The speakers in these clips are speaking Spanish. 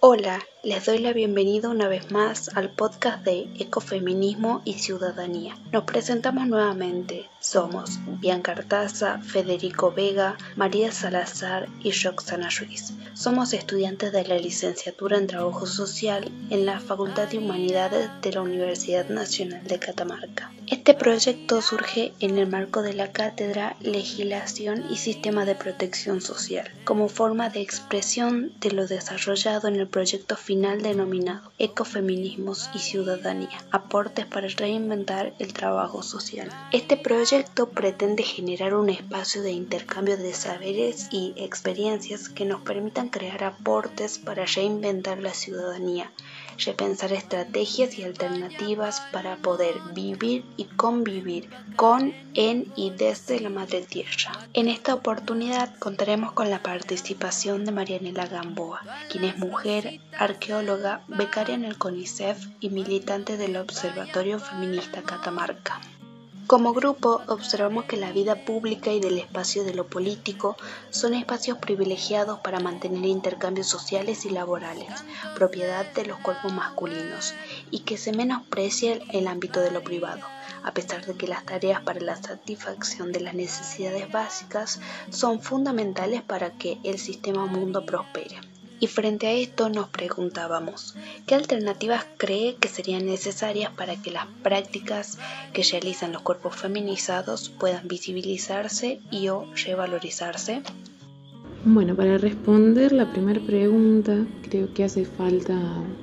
Hola, les doy la bienvenida una vez más al podcast de Ecofeminismo y Ciudadanía. Nos presentamos nuevamente. Somos Bianca Artaza, Federico Vega, María Salazar y Roxana Ruiz. Somos estudiantes de la licenciatura en Trabajo Social en la Facultad de Humanidades de la Universidad Nacional de Catamarca. Este proyecto surge en el marco de la cátedra Legislación y Sistema de Protección Social, como forma de expresión de lo desarrollado en el proyecto final denominado Ecofeminismos y Ciudadanía, aportes para reinventar el trabajo social. Este proyecto pretende generar un espacio de intercambio de saberes y experiencias que nos permitan crear aportes para reinventar la ciudadanía, repensar estrategias y alternativas para poder vivir y convivir con, en y desde la madre tierra. En esta oportunidad contaremos con la participación de Marianela Gamboa, quien es mujer, arqueóloga, becaria en el CONICEF y militante del Observatorio Feminista Catamarca. Como grupo, observamos que la vida pública y del espacio de lo político son espacios privilegiados para mantener intercambios sociales y laborales, propiedad de los cuerpos masculinos, y que se menosprecia el ámbito de lo privado, a pesar de que las tareas para la satisfacción de las necesidades básicas son fundamentales para que el sistema mundo prospere. Y frente a esto nos preguntábamos, ¿qué alternativas cree que serían necesarias para que las prácticas que realizan los cuerpos feminizados puedan visibilizarse y o revalorizarse? Bueno, para responder la primera pregunta, creo que hace falta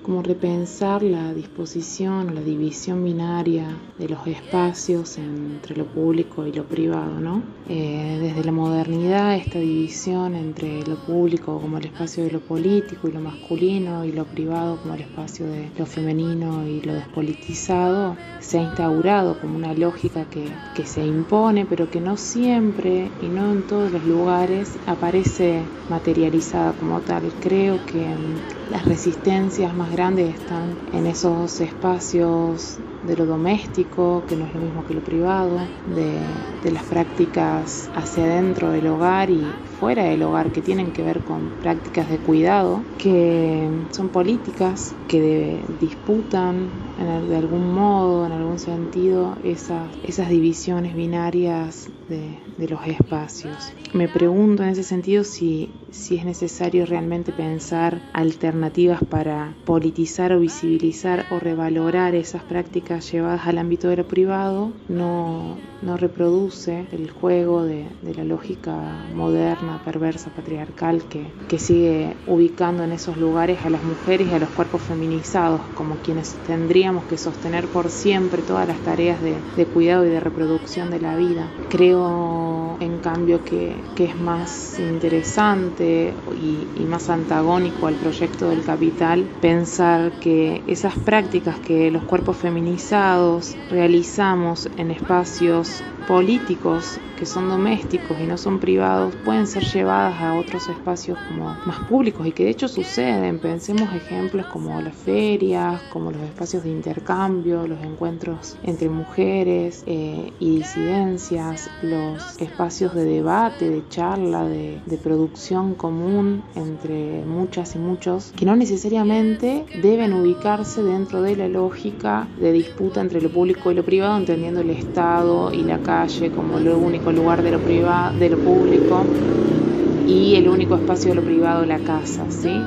como repensar la disposición, la división binaria de los espacios entre lo público y lo privado, ¿no? Eh, desde la modernidad, esta división entre lo público como el espacio de lo político y lo masculino y lo privado como el espacio de lo femenino y lo despolitizado, se ha instaurado como una lógica que, que se impone, pero que no siempre y no en todos los lugares aparece materializada como tal. Creo que mm, las resistencias más grandes están en esos espacios de lo doméstico, que no es lo mismo que lo privado, de, las prácticas hacia adentro del hogar y fuera del hogar que tienen que ver con prácticas de cuidado, que son políticas que disputan de algún modo, en algún sentido, esas, esas divisiones binarias de, de, los espacios. Me pregunto en ese sentido si, si es necesario realmente pensar alternativas para politizar o visibilizar o revalorar esas prácticas llevadas al ámbito de lo privado, no, no reproduce el juego de, de la lógica moderna perversa, patriarcal que, que sigue ubicando en esos lugares a las mujeres y a los cuerpos feminizados como quienes que sostener por siempre todas las tareas de cuidado y de reproducción de la vida. Creo en cambio que, que es más interesante y, y más antagónico al proyecto del capital pensar que esas prácticas que los cuerpos feminizados realizamos en espacios políticos que son domésticos y no son privados pueden ser llevadas a otros espacios como más públicos y que de hecho suceden. Pensemos ejemplos como las ferias, como los espacios de intercambio, los encuentros entre mujeres eh, y disidencias, los espacios de debate, de charla, de, de producción común entre muchas y muchos, que no necesariamente deben ubicarse dentro de la lógica de disputa entre lo público y lo privado, entendiendo el Estado y la calle como lo único lugar de lo privado, de lo público y el único espacio de lo privado, la casa, ¿sí?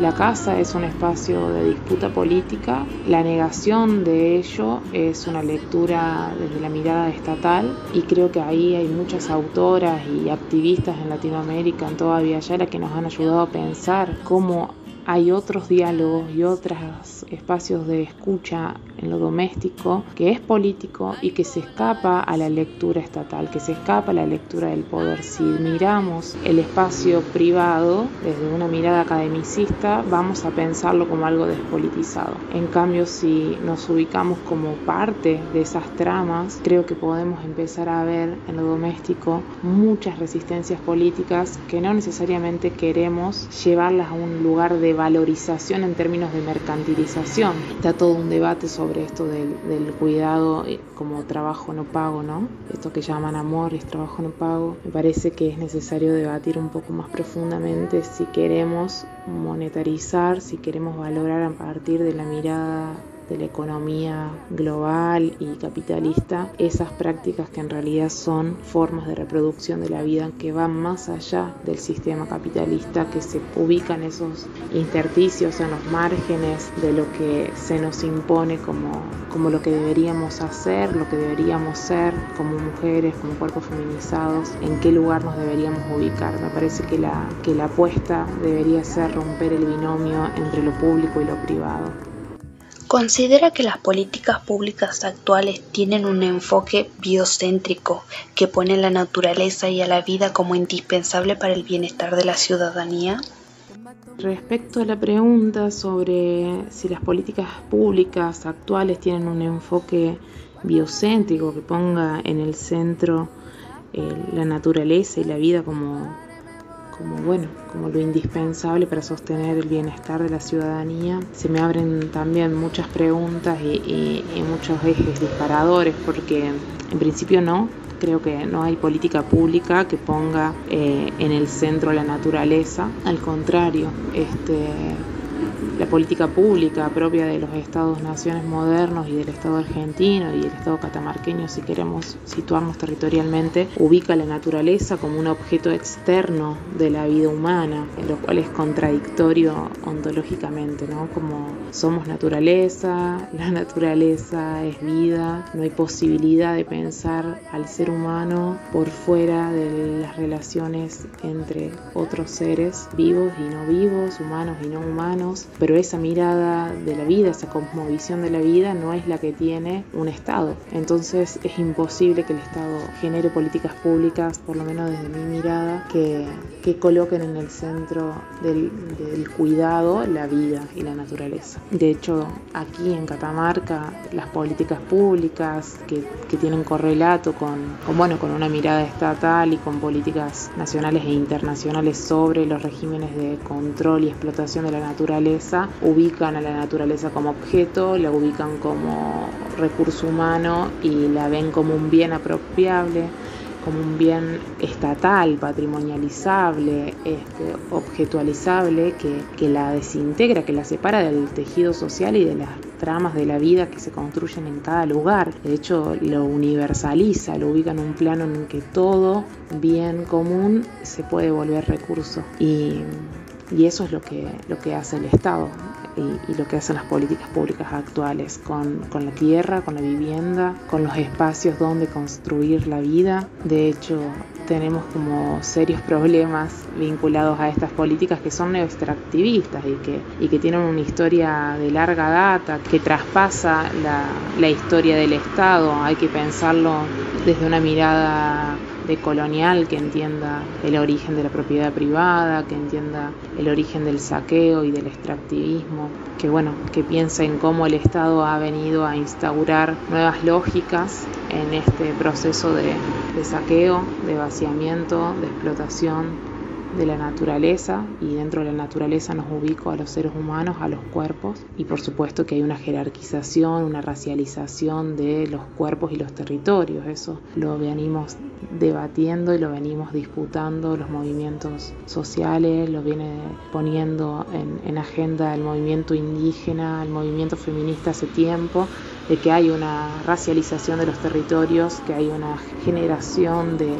La casa es un espacio de disputa política, la negación de ello es una lectura desde la mirada estatal y creo que ahí hay muchas autoras y activistas en Latinoamérica, en toda Yala, que nos han ayudado a pensar cómo hay otros diálogos y otros espacios de escucha en lo doméstico que es político y que se escapa a la lectura estatal, que se escapa a la lectura del poder. Si miramos el espacio privado desde una mirada academicista, vamos a pensarlo como algo despolitizado. En cambio, si nos ubicamos como parte de esas tramas, creo que podemos empezar a ver en lo doméstico muchas resistencias políticas que no necesariamente queremos llevarlas a un lugar de valorización en términos de mercantilización. Está todo un debate sobre esto del, del, cuidado eh, como trabajo no pago, ¿no? Esto que llaman amor es trabajo no pago. Me parece que es necesario debatir un poco más profundamente si queremos monetarizar, si queremos valorar a partir de la mirada de la economía global y capitalista, esas prácticas que en realidad son formas de reproducción de la vida que van más allá del sistema capitalista, que se ubican esos intersticios en los márgenes de lo que se nos impone como, como lo que deberíamos hacer, lo que deberíamos ser como mujeres, como cuerpos feminizados, en qué lugar nos deberíamos ubicar. Me parece que la, que la apuesta debería ser romper el binomio entre lo público y lo privado. Considera que las políticas públicas actuales tienen un enfoque biocéntrico que pone a la naturaleza y a la vida como indispensable para el bienestar de la ciudadanía. Respecto a la pregunta sobre si las políticas públicas actuales tienen un enfoque biocéntrico que ponga en el centro eh, la naturaleza y la vida como como bueno, como lo indispensable para sostener el bienestar de la ciudadanía. Se me abren también muchas preguntas y, muchos ejes disparadores, porque en principio no, creo que no hay política pública que ponga eh, en el centro la naturaleza. Al contrario, este, la política pública propia de los estados-naciones modernos y del Estado argentino y del Estado catamarqueño, si queremos situarnos territorialmente, ubica la naturaleza como un objeto externo de la vida humana, lo cual es contradictorio ontológicamente, ¿no? Como somos naturaleza, la naturaleza es vida, no hay posibilidad de pensar al ser humano por fuera de las relaciones entre otros seres vivos y no vivos, humanos y no humanos, pero esa mirada de la vida, esa cosmovisión de la vida no es la que tiene un Estado. Entonces es imposible que el Estado genere políticas públicas, por lo menos desde mi mirada, que, que coloquen en el centro del, cuidado la vida y la naturaleza. De hecho, aquí en Catamarca, las políticas públicas que, que tienen correlato con, con, bueno, con una mirada estatal y con políticas nacionales e internacionales sobre los regímenes de control y explotación de la naturaleza, ubican a la naturaleza como objeto, la ubican como recurso humano y la ven como un bien apropiable, como un bien estatal, patrimonializable, este, objetualizable, que, que la desintegra, que la separa del tejido social y de las tramas de la vida que se construyen en cada lugar. De hecho, lo universaliza, lo ubica en un plano en que todo bien común se puede volver recurso. Y y eso es lo que, lo que hace el Estado y, lo que hacen las políticas públicas actuales con, con, la tierra, con la vivienda, con los espacios donde construir la vida. De hecho, tenemos como serios problemas vinculados a estas políticas que son neoextractivistas y que, y que tienen una historia de larga data que traspasa la, la historia del Estado. Hay que pensarlo desde una mirada de colonial que entienda el origen de la propiedad privada, que entienda el origen del saqueo y del extractivismo, que bueno, que piense en cómo el Estado ha venido a instaurar nuevas lógicas en este proceso de, de saqueo, de vaciamiento, de explotación de la naturaleza y dentro de la naturaleza nos ubico a los seres humanos, a los cuerpos y por supuesto que hay una jerarquización, una racialización de los cuerpos y los territorios. Eso lo venimos debatiendo y lo venimos disputando los movimientos sociales, lo viene poniendo en, en agenda el movimiento indígena, el movimiento feminista hace tiempo de que hay una racialización de los territorios, que hay una generación de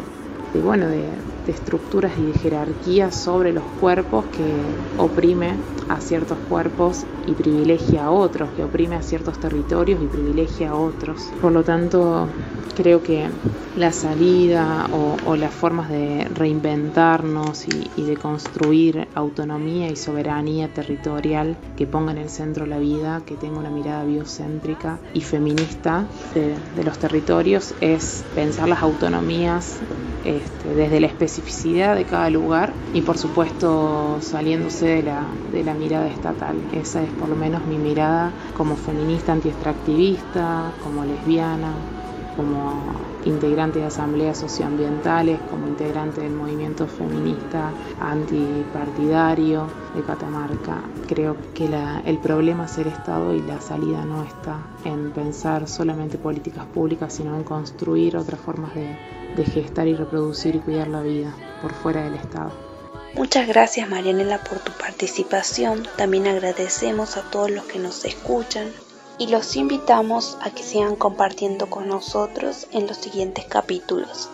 bueno, de, estructuras y de jerarquías sobre los cuerpos que oprime a ciertos cuerpos y privilegia a otros, que oprime a ciertos territorios y privilegia a otros. Por lo tanto, creo que la salida o, las formas de reinventarnos y, de construir autonomía y soberanía territorial que ponga en el centro la vida, que tenga una mirada biocéntrica y feminista de, de los territorios, es pensar las autonomías este, desde la especificidad de cada lugar y por supuesto saliéndose de la, de la mirada estatal. Esa es por lo menos mi mirada como feminista antiextractivista, como lesbiana, como integrante de asambleas socioambientales, como integrante del movimiento feminista antipartidario de Catamarca. Creo que el problema es el Estado y la salida no está en pensar solamente políticas públicas, sino en construir otras formas de, de gestar y reproducir y cuidar la vida por fuera del Estado. Muchas gracias Marianela por tu participación. También agradecemos a todos los que nos escuchan y los invitamos a que sigan compartiendo con nosotros en los siguientes capítulos.